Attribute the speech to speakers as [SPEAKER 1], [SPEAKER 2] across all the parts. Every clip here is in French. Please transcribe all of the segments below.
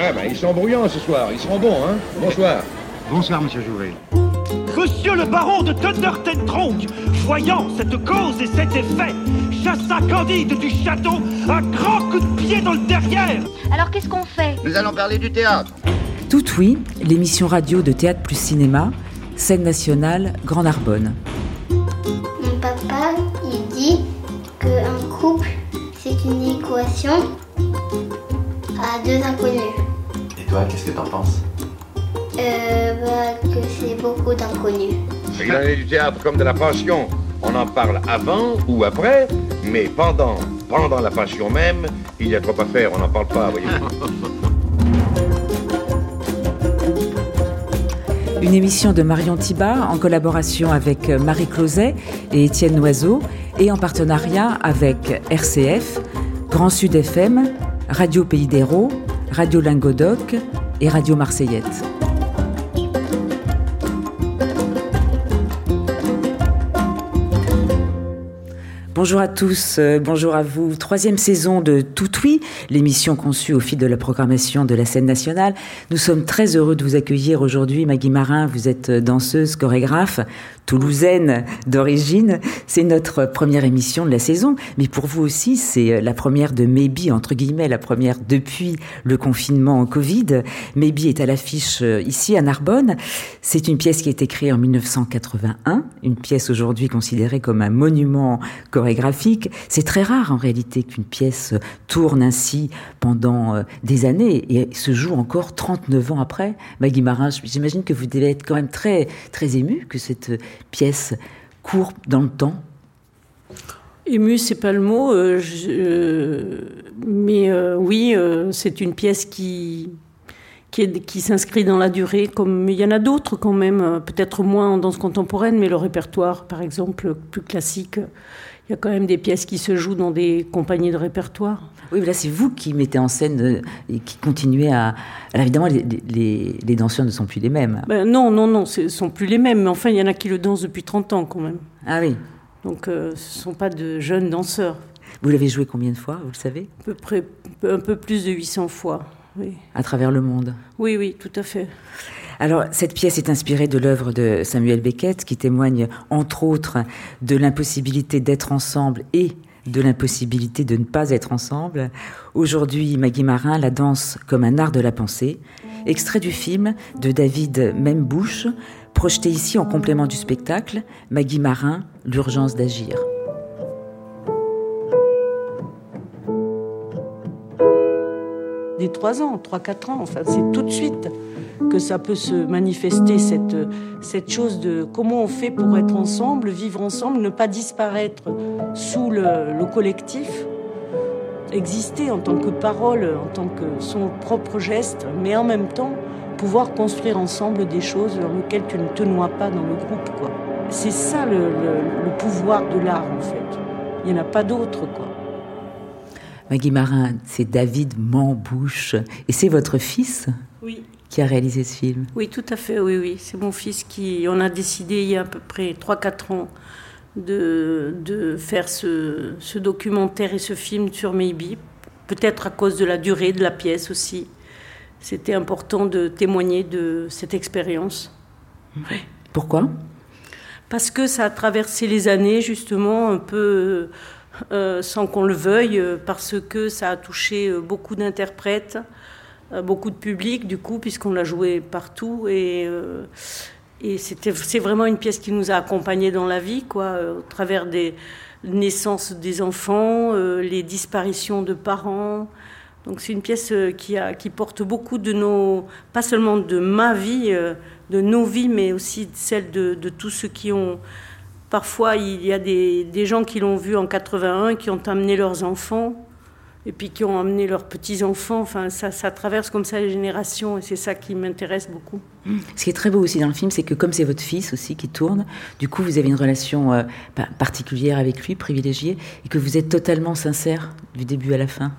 [SPEAKER 1] Ah bah ils sont bruyants ce soir, ils seront bons, hein Bonsoir.
[SPEAKER 2] Bonsoir, monsieur Jouvet.
[SPEAKER 3] Monsieur le baron de Thundertentronk, voyant cette cause et cet effet, chassa Candide du château un grand coup de pied dans le derrière.
[SPEAKER 4] Alors qu'est-ce qu'on fait?
[SPEAKER 5] Nous allons parler du théâtre.
[SPEAKER 6] Tout oui, l'émission radio de théâtre plus cinéma, scène nationale, Grand Narbonne.
[SPEAKER 7] Mon papa, il dit qu'un couple, c'est une équation à deux inconnus.
[SPEAKER 8] Et toi, qu'est-ce que t'en penses?
[SPEAKER 7] Euh, bah, que c'est beaucoup d'inconnus.
[SPEAKER 1] Il en est du théâtre comme de la passion. On en parle avant ou après, mais pendant, pendant la passion même, il y a trop à faire, on n'en parle pas, voyez-vous.
[SPEAKER 6] Une émission de Marion Thiba en collaboration avec Marie Closet et Étienne Noiseau et en partenariat avec RCF, Grand Sud FM, Radio Pays d'Hérault, Radio Lingodoc et Radio Marseillette. Bonjour à tous, euh, bonjour à vous. Troisième saison de Tout Oui, l'émission conçue au fil de la programmation de la scène nationale. Nous sommes très heureux de vous accueillir aujourd'hui. Maggie Marin, vous êtes danseuse, chorégraphe, toulousaine d'origine. C'est notre première émission de la saison, mais pour vous aussi, c'est la première de Maybe, entre guillemets, la première depuis le confinement en Covid. Maybe est à l'affiche euh, ici à Narbonne. C'est une pièce qui a été créée en 1981, une pièce aujourd'hui considérée comme un monument chorégraphique. C'est très rare en réalité qu'une pièce tourne ainsi pendant euh, des années et se joue encore 39 ans après. Maggie Marin, j'imagine que vous devez être quand même très, très ému que cette pièce court dans le temps
[SPEAKER 9] Ému, c'est pas le mot, euh, euh, mais oui, c'est une pièce qui qui, qui s'inscrit dans la durée, comme il y en a d'autres quand même, peut-être moins en danse contemporaine, mais le répertoire, par exemple, plus classique, il y a quand même des pièces qui se jouent dans des compagnies de répertoire.
[SPEAKER 6] Oui, mais là, c'est vous qui mettez en scène euh, et qui continuez à. Alors, évidemment, les, les- les danseurs ne sont plus les mêmes.
[SPEAKER 9] Ben, non, non, non, ce ne sont plus les mêmes, mais enfin, il y en a qui le dansent depuis 30 ans quand même.
[SPEAKER 6] Ah oui.
[SPEAKER 9] Donc, euh, ce ne sont pas de jeunes danseurs.
[SPEAKER 6] Vous l'avez joué combien de fois, vous le savez?
[SPEAKER 9] À peu près, un peu plus de 800 fois. Oui,
[SPEAKER 6] À travers le monde.
[SPEAKER 9] oui, oui tout à fait.
[SPEAKER 6] Alors, cette pièce est inspirée de l'œuvre de Samuel Beckett, qui témoigne, entre autres, de l'impossibilité d'être ensemble et de l'impossibilité de ne pas être ensemble. Aujourd'hui, Maggie Marin, la danse comme un art de la pensée. Extrait du film de David Membouche, projeté ici en complément du spectacle, Maggie Marin, l'urgence d'agir.
[SPEAKER 9] Des 3 ans, 3-4 ans, enfin, c'est tout de suite que ça peut se manifester, cette, cette chose de comment on fait pour être ensemble, vivre ensemble, ne pas disparaître sous le, le collectif, exister en tant que parole, en tant que son propre geste, mais en même temps pouvoir construire ensemble des choses dans lesquelles tu ne te noies pas dans le groupe. quoi. C'est ça le, le- le pouvoir de l'art en fait. Il n'y en a pas d'autre quoi.
[SPEAKER 6] Maggie Marin, c'est David Membouche. Et c'est votre fils?
[SPEAKER 9] Oui.
[SPEAKER 6] Qui a réalisé ce film.
[SPEAKER 9] Oui, tout à fait, oui, oui. C'est mon fils qui. On a décidé il y a à peu près 3-4 ans de, de faire ce, ce documentaire et ce film sur Maybe. Peut-être à cause de la durée de la pièce aussi. C'était important de témoigner de cette expérience.
[SPEAKER 6] Pourquoi?
[SPEAKER 9] Parce que ça a traversé les années, justement, un peu euh, sans qu'on le veuille, euh, parce que ça a touché euh, beaucoup d'interprètes, beaucoup de public, du coup, puisqu'on l'a joué partout. Et, euh, c'est vraiment une pièce qui nous a accompagnés dans la vie, quoi, euh, au travers des naissances des enfants, euh, les disparitions de parents. Donc c'est une pièce euh, qui, a, qui porte beaucoup de nos, pas seulement de ma vie, euh, de nos vies, mais aussi celle de, de tous ceux qui ont. Parfois, il y a des, des gens qui l'ont vu en 81, qui ont amené leurs enfants, et puis qui ont amené leurs petits-enfants. Enfin, ça, ça traverse comme ça les générations, et c'est ça qui m'intéresse beaucoup.
[SPEAKER 6] Ce qui est très beau aussi dans le film, c'est que comme c'est votre fils aussi qui tourne, du coup vous avez une relation euh, pa- particulière avec lui, privilégiée, et que vous êtes totalement sincère du début à la fin.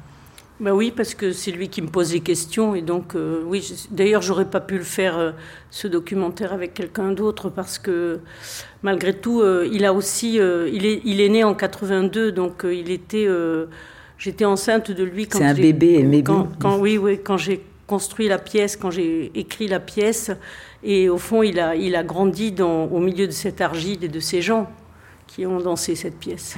[SPEAKER 9] Ben oui, parce que c'est lui qui me pose les questions. Et donc, euh, oui, je- d'ailleurs, j'aurais pas pu le faire, euh, ce documentaire, avec quelqu'un d'autre, parce que malgré tout, euh, il a aussi. il, est, il est né en 82, donc il était. Euh, J'étais enceinte de lui quand
[SPEAKER 6] C'est un
[SPEAKER 9] j'ai-
[SPEAKER 6] bébé,
[SPEAKER 9] quand, quand- Oui, oui, quand j'ai construit la pièce, quand j'ai écrit la pièce. Et au fond, il a, il a grandi dans, au milieu de cette argile et de ces gens qui ont dansé cette pièce.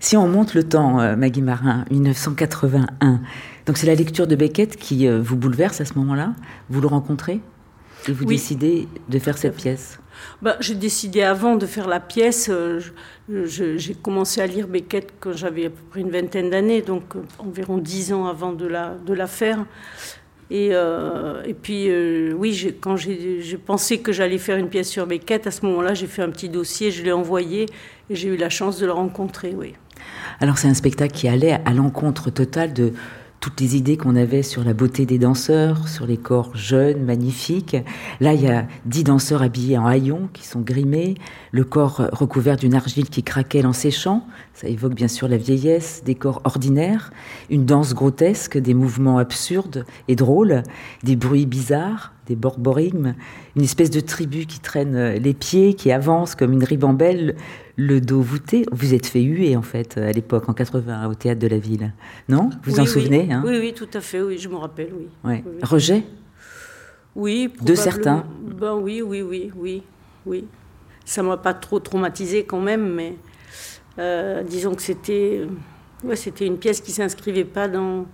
[SPEAKER 6] Si on monte le temps, euh, Maggie Marin, 1981, donc c'est la lecture de Beckett qui euh, vous bouleverse à ce moment-là? Vous le rencontrez? Et vous décidez de faire cette pièce?
[SPEAKER 9] Bah, J'ai décidé avant de faire la pièce. Euh, j'ai commencé à lire Beckett quand j'avais à peu près une vingtaine d'années, donc environ dix ans avant de la, faire. Et, euh, puis, euh, oui, quand j'ai pensé que j'allais faire une pièce sur Beckett, à ce moment-là, j'ai fait un petit dossier, je l'ai envoyé et j'ai eu la chance de le rencontrer, oui.
[SPEAKER 6] Alors, c'est un spectacle qui allait à l'encontre totale de toutes les idées qu'on avait sur la beauté des danseurs, sur les corps jeunes, magnifiques. Là, il y a dix danseurs habillés en haillons qui sont grimés, le corps recouvert d'une argile qui craquelle en séchant. Ça évoque bien sûr la vieillesse, des corps ordinaires, une danse grotesque, des mouvements absurdes et drôles, des bruits bizarres, des borborigmes, une espèce de tribu qui traîne les pieds, qui avance comme une ribambelle, le dos voûté. Vous êtes fait huer, en fait, à l'époque, en 80, au théâtre de la ville. Non? Vous vous en souvenez
[SPEAKER 9] oui. Hein? Oui, oui, tout à fait, oui, je me rappelle, oui.
[SPEAKER 6] Rejet?
[SPEAKER 9] Oui,
[SPEAKER 6] De certains
[SPEAKER 9] Ben oui, oui, oui, oui, oui. Ça m'a pas trop traumatisé quand même, mais euh, disons que c'était ouais, c'était une pièce qui s'inscrivait pas dans,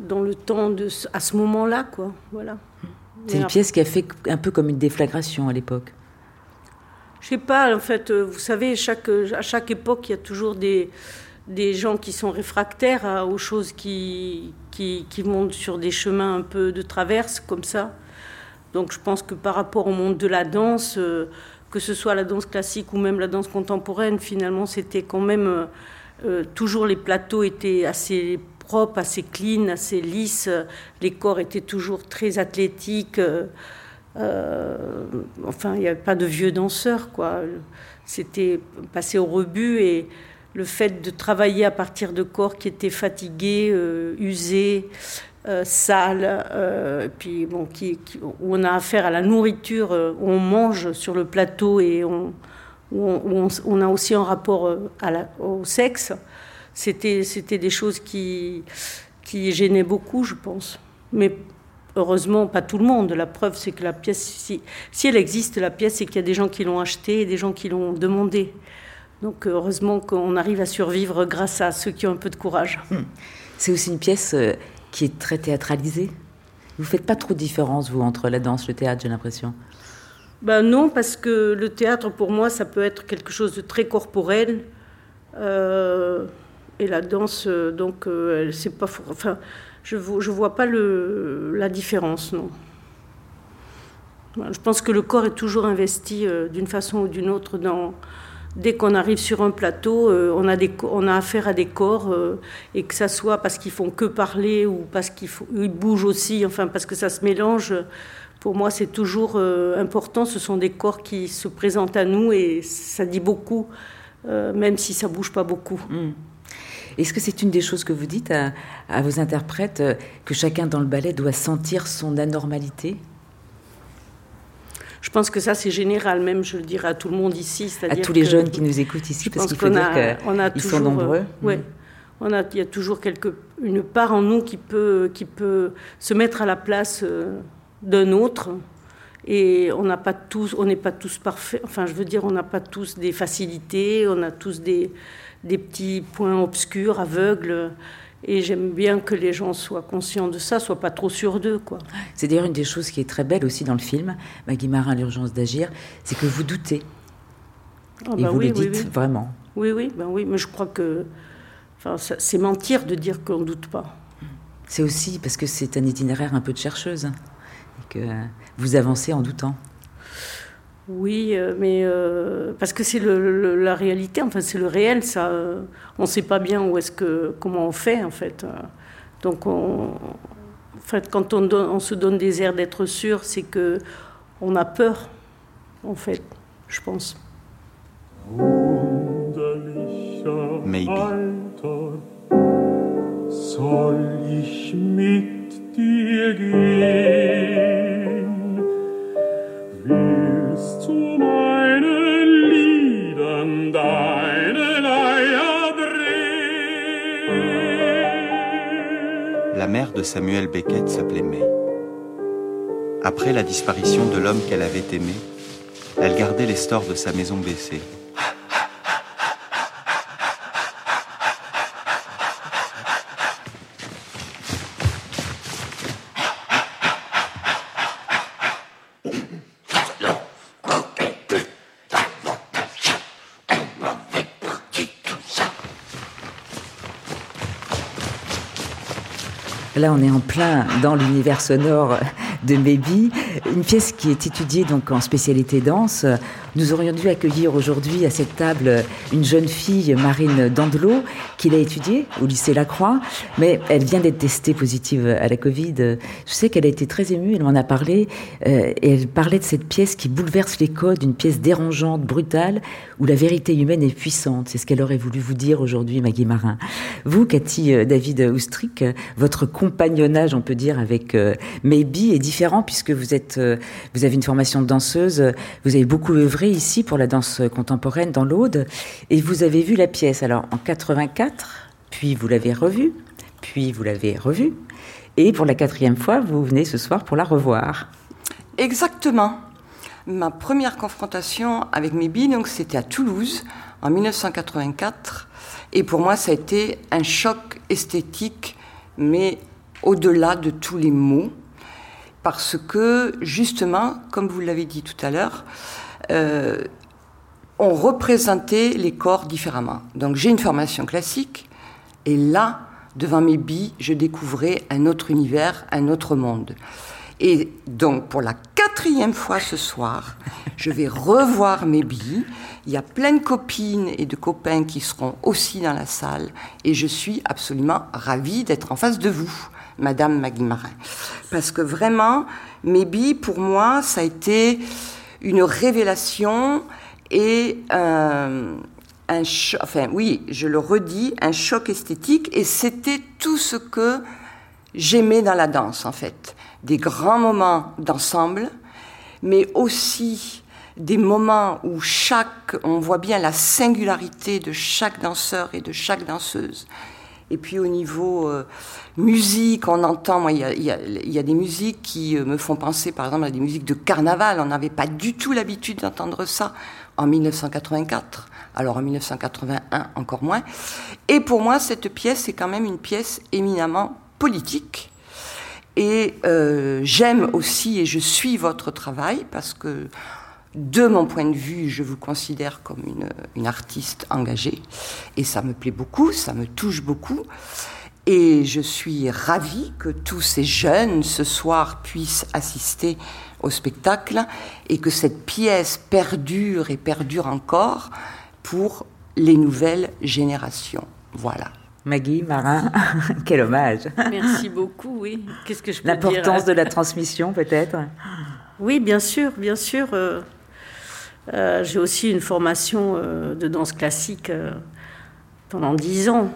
[SPEAKER 9] dans le temps de à ce moment-là, quoi. Voilà.
[SPEAKER 6] C'est une pièce qui a fait un peu comme une déflagration à l'époque.
[SPEAKER 9] Je sais pas, en fait, euh, vous savez, chaque, à chaque époque, il y a toujours des, des gens qui sont réfractaires aux choses qui, qui, qui, montent sur des chemins un peu de traverse, comme ça. Donc je pense que par rapport au monde de la danse, euh, que ce soit la danse classique ou même la danse contemporaine, finalement, c'était quand même... Euh, toujours les plateaux étaient assez propres, assez clean, assez lisses. Les corps étaient toujours très athlétiques. Euh, enfin, il n'y avait pas de vieux danseurs, quoi. C'était passé au rebut et le fait de travailler à partir de corps qui étaient fatigués, euh, usés, euh, sales, puis bon, qui, où on a affaire à la nourriture, où on mange sur le plateau et on, où on, a aussi un rapport au sexe, c'était, c'était des choses qui, qui gênaient beaucoup, je pense. Mais Heureusement, pas tout le monde. La preuve, c'est que la pièce, si, si, elle existe, la pièce, c'est qu'il y a des gens qui l'ont achetée et des gens qui l'ont demandée. Donc, heureusement qu'on arrive à survivre grâce à ceux qui ont un peu de courage. Hmm.
[SPEAKER 6] C'est aussi une pièce euh, qui est très théâtralisée. Vous faites pas trop de différence, vous, entre la danse et le théâtre, j'ai l'impression?
[SPEAKER 9] Ben non, parce que le théâtre, pour moi, ça peut être quelque chose de très corporel. Euh, et la danse, euh, donc, c'est pas. Enfin, je ne vois pas la différence, non. Je pense que le corps est toujours investi euh, d'une façon ou d'une autre dès qu'on arrive sur un plateau, euh, on, a des, on a affaire à des corps, euh, et que ça soit parce qu'ils font que parler ou parce qu'ils bougent aussi, enfin parce que ça se mélange. Pour moi, c'est toujours important. Ce sont des corps qui se présentent à nous et ça dit beaucoup, même si ça bouge pas beaucoup.
[SPEAKER 6] Mmh. Est-ce que c'est une des choses que vous dites à, vos interprètes, euh, que chacun dans le ballet doit sentir son anormalité?
[SPEAKER 9] Je pense que ça, c'est général, même je le dirais à tout le monde ici.
[SPEAKER 6] À tous les jeunes qui nous écoutent ici, parce qu'il faut dire qu'ils sont nombreux. Euh,
[SPEAKER 9] oui, on a, il y a toujours quelque, une part en nous qui peut, qui peut se mettre à la place euh, d'un autre. Et on n'a pas tous, on n'est pas tous parfaits. Enfin, je veux dire, on n'a pas tous des facilités, on a tous des, des petits points obscurs, aveugles. Et j'aime bien que les gens soient conscients de ça, soient pas trop sûrs d'eux. quoi.
[SPEAKER 6] C'est d'ailleurs une des choses qui est très belle aussi dans le film, Maggie Marin, l'urgence d'agir, c'est que vous doutez. Ah et bah vous le dites vraiment.
[SPEAKER 9] Oui, oui, ben oui, mais je crois que enfin, c'est mentir de dire qu'on ne doute pas.
[SPEAKER 6] C'est aussi parce que c'est un itinéraire un peu de chercheuse, et que vous avancez en doutant?
[SPEAKER 9] Oui, euh, mais euh, parce que c'est la réalité, enfin c'est le réel, ça. Euh, on ne sait pas bien où est-ce que, comment on fait en fait. Donc, en fait, quand on, on se donne des airs d'être sûr, c'est que on a peur, en fait, je pense.
[SPEAKER 8] Maybe. de Samuel Beckett s'appelait May. Après la disparition de l'homme qu'elle avait aimé, elle gardait les stores de sa maison baissés
[SPEAKER 6] Là, on est en plein dans l'univers sonore de Maybe, une pièce qui est étudiée donc en spécialité danse. Nous aurions dû accueillir aujourd'hui à cette table une jeune fille, Marine Dandelot, qui l'a étudiée au lycée Lacroix, mais elle vient d'être testée positive à la Covid. Je sais qu'elle a été très émue, elle m'en a parlé, euh, et elle parlait de cette pièce qui bouleverse les codes, une pièce dérangeante, brutale, où la vérité humaine est puissante. C'est ce qu'elle aurait voulu vous dire aujourd'hui, Maggie Marin. Vous, Cathy euh, David Oustric, votre compagnonnage, on peut dire, avec euh, Maybe est différent puisque vous êtes, vous avez une formation de danseuse, vous avez beaucoup œuvré ici pour la danse contemporaine dans l'Aude et vous avez vu la pièce alors en 84, puis vous l'avez revue, puis vous l'avez revue et pour la quatrième fois vous venez ce soir pour la revoir.
[SPEAKER 2] Exactement. Ma première confrontation avec Mébi, donc c'était à Toulouse en 1984 et pour moi ça a été un choc esthétique mais au-delà de tous les mots parce que justement, comme vous l'avez dit tout à l'heure, euh, ont représenté les corps différemment. Donc j'ai une formation classique, et là, devant mes billes, je découvrais un autre univers, un autre monde. Et donc, pour la quatrième fois ce soir, je vais revoir mes billes. Il y a plein de copines et de copains qui seront aussi dans la salle. Et je suis absolument ravie d'être en face de vous, Madame Maggie Marin. Parce que vraiment, mes billes, pour moi, ça a été une révélation et un, un enfin oui, je le redis, un choc esthétique. Et c'était tout ce que j'aimais dans la danse, en fait. Des grands moments d'ensemble, mais aussi des moments où chaque, on voit bien la singularité de chaque danseur et de chaque danseuse. Et puis au niveau euh, musique, on entend, moi, il y a, des musiques qui euh, me font penser, par exemple, à des musiques de carnaval. On n'avait pas du tout l'habitude d'entendre ça en 1984. Alors en 1981, encore moins. Et pour moi, cette pièce est quand même une pièce éminemment politique. Et euh, j'aime aussi, et je suis votre travail, parce que de mon point de vue, je vous considère comme une, artiste engagée et ça me plaît beaucoup, ça me touche beaucoup. Et je suis ravie que tous ces jeunes ce soir puissent assister au spectacle et que cette pièce perdure et perdure encore pour les nouvelles générations. Voilà.
[SPEAKER 6] Maggie, Marin, quel hommage.
[SPEAKER 9] Merci beaucoup, oui. Qu'est-ce que je peux
[SPEAKER 6] L'importance de la transmission, peut-être?
[SPEAKER 9] Oui, bien sûr, bien sûr. Euh, euh, j'ai aussi une formation euh, de danse classique euh, pendant dix ans.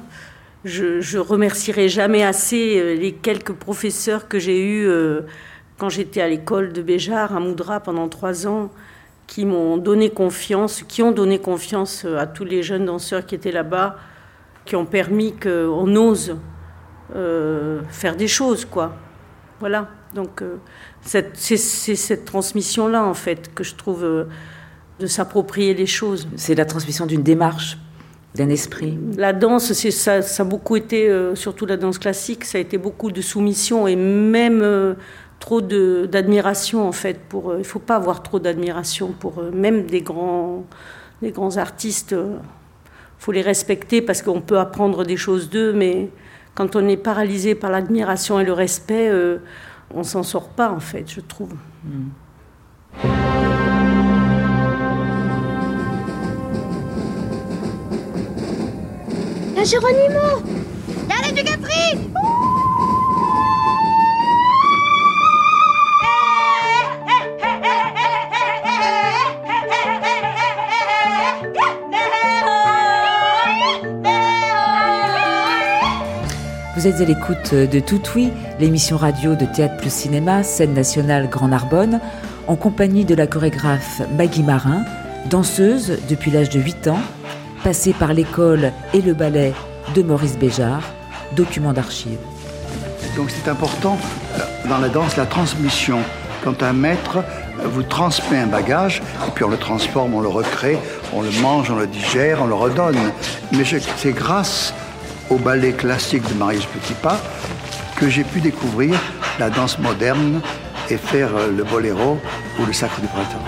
[SPEAKER 9] Je, je remercierai jamais assez les quelques professeurs que j'ai eus quand j'étais à l'école de Béjar à Moudra pendant trois ans, qui m'ont donné confiance, qui ont donné confiance à tous les jeunes danseurs qui étaient là-bas, qui ont permis qu'on ose faire des choses, quoi. Voilà. Donc c'est cette transmission-là, en fait, que je trouve de s'approprier les choses.
[SPEAKER 6] C'est la transmission d'une démarche, d'un esprit.
[SPEAKER 9] La danse, c'est ça, ça a beaucoup été, euh, surtout la danse classique, ça a été beaucoup de soumission et même euh, trop d'admiration en fait. Pour, euh, il faut pas avoir trop d'admiration pour même des grands, des grands artistes. Il faut les respecter parce qu'on peut apprendre des choses d'eux, mais quand on est paralysé par l'admiration et le respect, on s'en sort pas en fait, je trouve. Hmm.
[SPEAKER 4] Géronimo du Capri.
[SPEAKER 6] Vous êtes à l'écoute de Tout Oui, l'émission radio de Théâtre plus Cinéma, scène nationale Grand Narbonne, en compagnie de la chorégraphe Maggie Marin, danseuse depuis l'âge de 8 ans, passé par l'école et le ballet de Maurice Béjart, document d'archives.
[SPEAKER 5] Donc c'est important euh, dans la danse la transmission quand un maître vous transmet un bagage, et puis on le transforme, on le recrée, on le mange, on le digère, on le redonne. Mais c'est grâce au ballet classique de Marius Petipa que j'ai pu découvrir la danse moderne et faire euh, le boléro ou le sacre du printemps.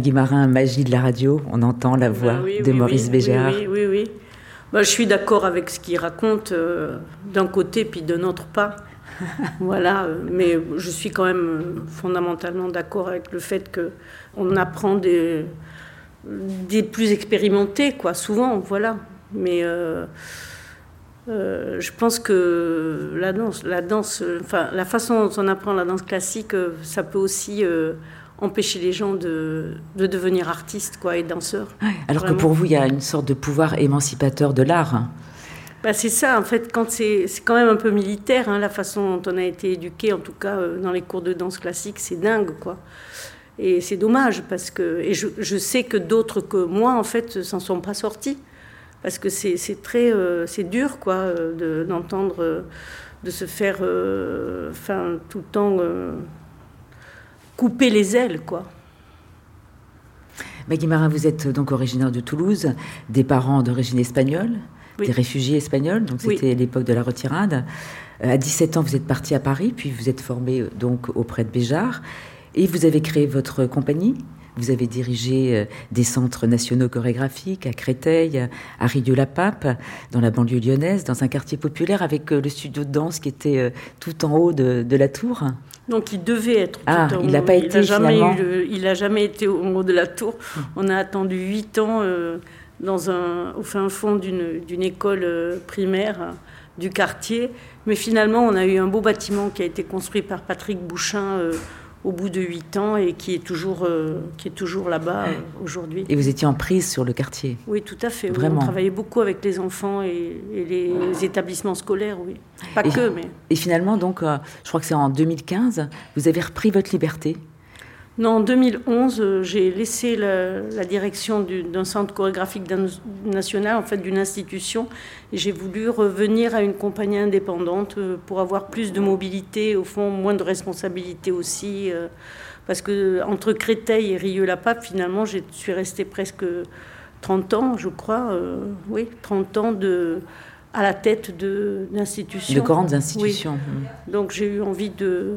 [SPEAKER 6] Maggie Marin, magie de la radio, on entend la voix
[SPEAKER 9] bah
[SPEAKER 6] de Maurice Béjart.
[SPEAKER 9] Oui, oui, oui. Je suis d'accord avec ce qu'il raconte euh, d'un côté puis de autre pas. voilà, euh, mais je suis quand même euh, fondamentalement d'accord avec le fait que on apprend des, des plus expérimentés, quoi, souvent, voilà. Mais je pense que la danse, la danse, enfin, la façon dont on apprend la danse classique, ça peut aussi empêcher les gens de, de devenir artistes quoi, et danseurs.
[SPEAKER 6] alors que pour vous, il y a une sorte de pouvoir émancipateur de l'art.
[SPEAKER 9] Bah c'est ça, en fait, quand c'est quand même un peu militaire, hein, la façon dont on a été éduqué, en tout cas euh, dans les cours de danse classique, c'est dingue, quoi. Et c'est dommage, parce que. Et je, je sais que d'autres que moi, en fait, s'en sont pas sortis. Parce que c'est très. Euh, c'est dur, quoi, euh, d'entendre. De, se faire. Enfin, tout le temps couper les ailes, quoi.
[SPEAKER 6] Maggie Marin, vous êtes donc originaire de Toulouse, des parents d'origine espagnole, des réfugiés espagnols, donc c'était l'époque de la retirade. Euh, à 17 ans, vous êtes parti à Paris, puis vous êtes formé euh, donc auprès de Béjart, et vous avez créé votre compagnie? Vous avez dirigé euh, des centres nationaux chorégraphiques à Créteil, à Rieux-la-Pape, dans la banlieue lyonnaise, dans un quartier populaire avec le studio de danse qui était tout en haut de, de la tour.
[SPEAKER 9] Donc il devait être.
[SPEAKER 6] Ah, il n'a pas été
[SPEAKER 9] a
[SPEAKER 6] jamais
[SPEAKER 9] Il n'a jamais été au haut de la tour. On a attendu huit ans euh, dans un, au fin fond d'une école euh, primaire euh, du quartier. Mais finalement, on a eu un beau bâtiment qui a été construit par Patrick Bouchin au bout de huit ans et qui est toujours, euh, qui est toujours là-bas euh, aujourd'hui.
[SPEAKER 6] Et vous étiez en prise sur le quartier
[SPEAKER 9] Oui, tout à fait. Vraiment. On travaillait beaucoup avec les enfants et, les établissements scolaires, oui. Pas que, mais...
[SPEAKER 6] Et finalement, donc, euh, je crois que c'est en 2015, vous avez repris votre liberté
[SPEAKER 9] non, en 2011, euh, j'ai laissé la, direction d'un centre chorégraphique national, en fait d'une institution, et j'ai voulu revenir à une compagnie indépendante euh, pour avoir plus de mobilité, au fond moins de responsabilité aussi, euh, parce que entre Créteil et Rieux-la-Pape, finalement, je suis restée presque 30 ans, je crois, oui, 30 ans de à la tête d'institutions.
[SPEAKER 6] De, grandes institutions.
[SPEAKER 9] Donc j'ai eu envie de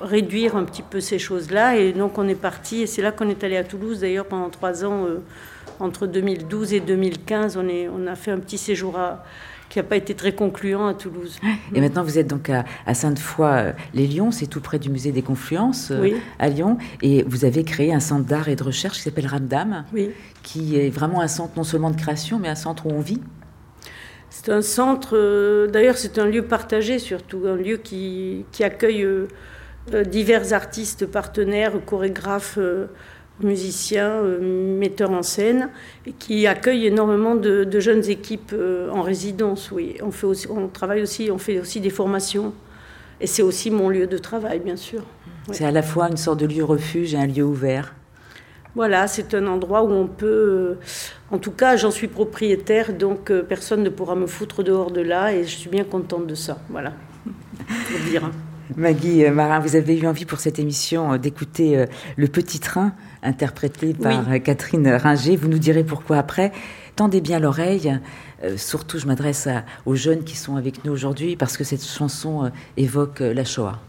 [SPEAKER 9] réduire un petit peu ces choses-là. Et donc on est parti, et c'est là qu'on est allé à Toulouse d'ailleurs pendant trois ans, euh, entre 2012 et 2015. On, est, on a fait un petit séjour qui n'a pas été très concluant à Toulouse.
[SPEAKER 6] Et maintenant, vous êtes donc à, Sainte-Foy-les-Lyons, c'est tout près du musée des Confluences euh, à Lyon, et vous avez créé un centre d'art et de recherche qui s'appelle Ramdam,
[SPEAKER 9] oui.
[SPEAKER 6] qui est vraiment un centre non seulement de création, mais un centre où on vit.
[SPEAKER 9] C'est un centre, euh, d'ailleurs c'est un lieu partagé surtout, un lieu qui, qui accueille euh, divers artistes partenaires, chorégraphes, euh, musiciens, euh, metteurs en scène, et qui accueillent énormément de, jeunes équipes en résidence. Oui, on, fait aussi, on travaille aussi, on fait aussi des formations. Et c'est aussi mon lieu de travail, bien sûr.
[SPEAKER 6] C'est à la fois une sorte de lieu refuge et un lieu ouvert.
[SPEAKER 9] Voilà, c'est un endroit où on peut. en tout cas, j'en suis propriétaire, donc personne ne pourra me foutre dehors de là, et je suis bien contente de ça. Voilà, pour dire.
[SPEAKER 6] Maggie euh, Marin, vous avez eu envie pour cette émission euh, d'écouter euh, Le Petit Train, interprété par Catherine Ringer. Vous nous direz pourquoi après. Tendez bien l'oreille. surtout, je m'adresse aux jeunes qui sont avec nous aujourd'hui parce que cette chanson évoque la Shoah.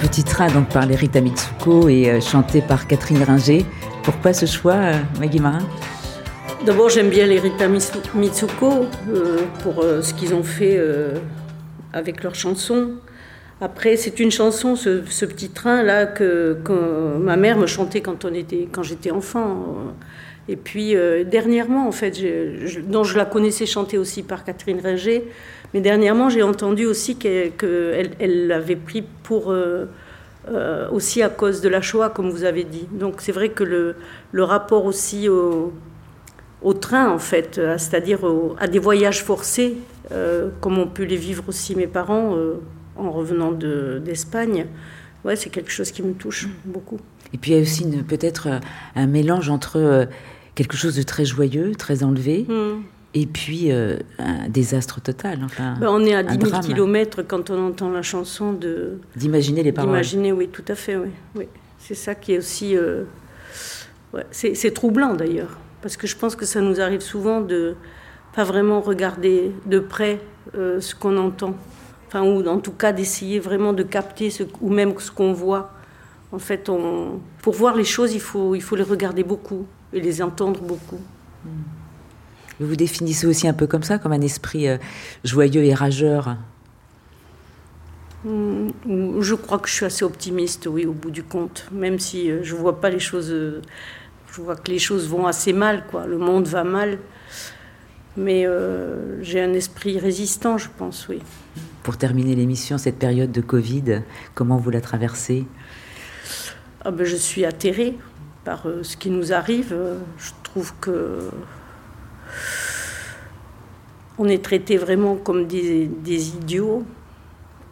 [SPEAKER 6] Petit train, donc par Rita Mitsuko et euh, chanté par Catherine Ringer. Pourquoi ce choix, euh, Maggie
[SPEAKER 9] D'abord, j'aime bien les Rita Mitsuko euh, pour ce qu'ils ont fait avec leurs chansons. Après, c'est une chanson, ce, petit train-là, que, ma mère me chantait quand, quand j'étais enfant. Et puis, dernièrement, en fait, dont je la connaissais chanter aussi par Catherine Ringer, mais dernièrement, j'ai entendu aussi qu'elle elle l'avait pris pour euh, euh, aussi à cause de la Shoah, comme vous avez dit. Donc c'est vrai que le, le rapport aussi au, au, train, en fait, c'est-à-dire à des voyages forcés, euh, comme ont pu les vivre aussi mes parents en revenant d'Espagne, ouais, c'est quelque chose qui me touche beaucoup.
[SPEAKER 6] Et puis il y a aussi peut-être un mélange entre quelque chose de très joyeux, très enlevé, mmh et puis euh, un désastre total. Enfin,
[SPEAKER 9] ben, on est à 10 000 kilomètres quand on entend la chanson de.
[SPEAKER 6] D'imaginer les paroles.
[SPEAKER 9] D'imaginer, oui, tout à fait, oui. oui. C'est ça qui est aussi. Euh, ouais, c'est troublant d'ailleurs, parce que je pense que ça nous arrive souvent de pas vraiment regarder de près euh, ce qu'on entend, enfin, ou en tout cas d'essayer vraiment de capter ce, ou même ce qu'on voit. En fait, on, pour voir les choses, il faut, il faut les regarder beaucoup et les entendre beaucoup. Hmm.
[SPEAKER 6] Vous vous définissez aussi un peu comme ça, comme un esprit euh, joyeux et rageur
[SPEAKER 9] hmm, Je crois que je suis assez optimiste, oui, au bout du compte. Même si euh, je vois pas les choses, euh, je vois que les choses vont assez mal, quoi. Le monde va mal, mais j'ai un esprit résistant, je pense, oui.
[SPEAKER 6] Pour terminer l'émission, cette période de Covid, comment vous la traversez?
[SPEAKER 9] Ah ben, je suis atterrée par ce qui nous arrive. Je trouve que on est traité vraiment comme des, idiots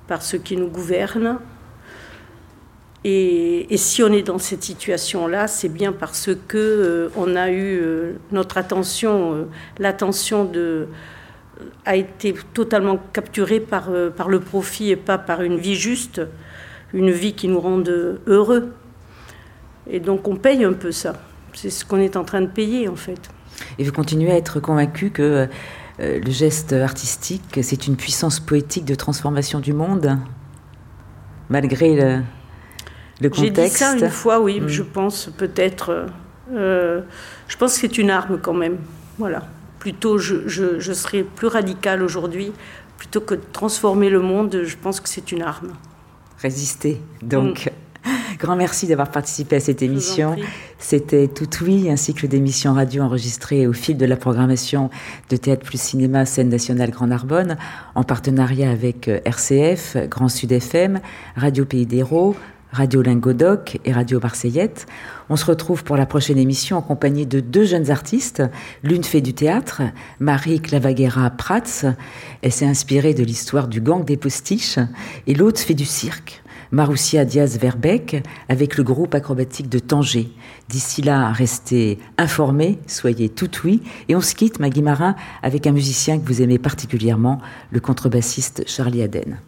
[SPEAKER 9] par ceux qui nous gouvernent. Et, si on est dans cette situation-là, c'est bien parce que euh, on a eu euh, notre attention, euh, l'attention de a été totalement capturée par, par le profit et pas par une vie juste, une vie qui nous rende heureux. Et donc on paye un peu ça. C'est ce qu'on est en train de payer en fait.
[SPEAKER 6] Et vous continuez à être convaincu que euh, le geste artistique, c'est une puissance poétique de transformation du monde, malgré le, le contexte. J'ai dit
[SPEAKER 9] ça une fois, oui, hmm. je pense peut-être. Euh, je pense que c'est une arme quand même. Voilà. Plutôt, je, je, serais plus radical aujourd'hui. Plutôt que de transformer le monde, je pense que c'est une arme.
[SPEAKER 6] Résister, donc. Hmm. Grand merci d'avoir participé à cette émission. C'était Tout Oui, un cycle d'émissions radio enregistrées au fil de la programmation de Théâtre plus Cinéma Scène Nationale Grand Narbonne, en partenariat avec euh, RCF, Grand Sud FM, Radio Pays d'Hérault, Radio Lingodoc et Radio Marseillette. On se retrouve pour la prochaine émission en compagnie de deux jeunes artistes. L'une fait du théâtre, Marie Clavaguera Prats. Elle s'est inspirée de l'histoire du gang des postiches. Et l'autre fait du cirque. Maroussia Diaz-Verbeck avec le groupe acrobatique de Tanger. D'ici là, restez informés, soyez tout oui. Et on se quitte, Maggie Marin, avec un musicien que vous aimez particulièrement, le contrebassiste Charlie Aden.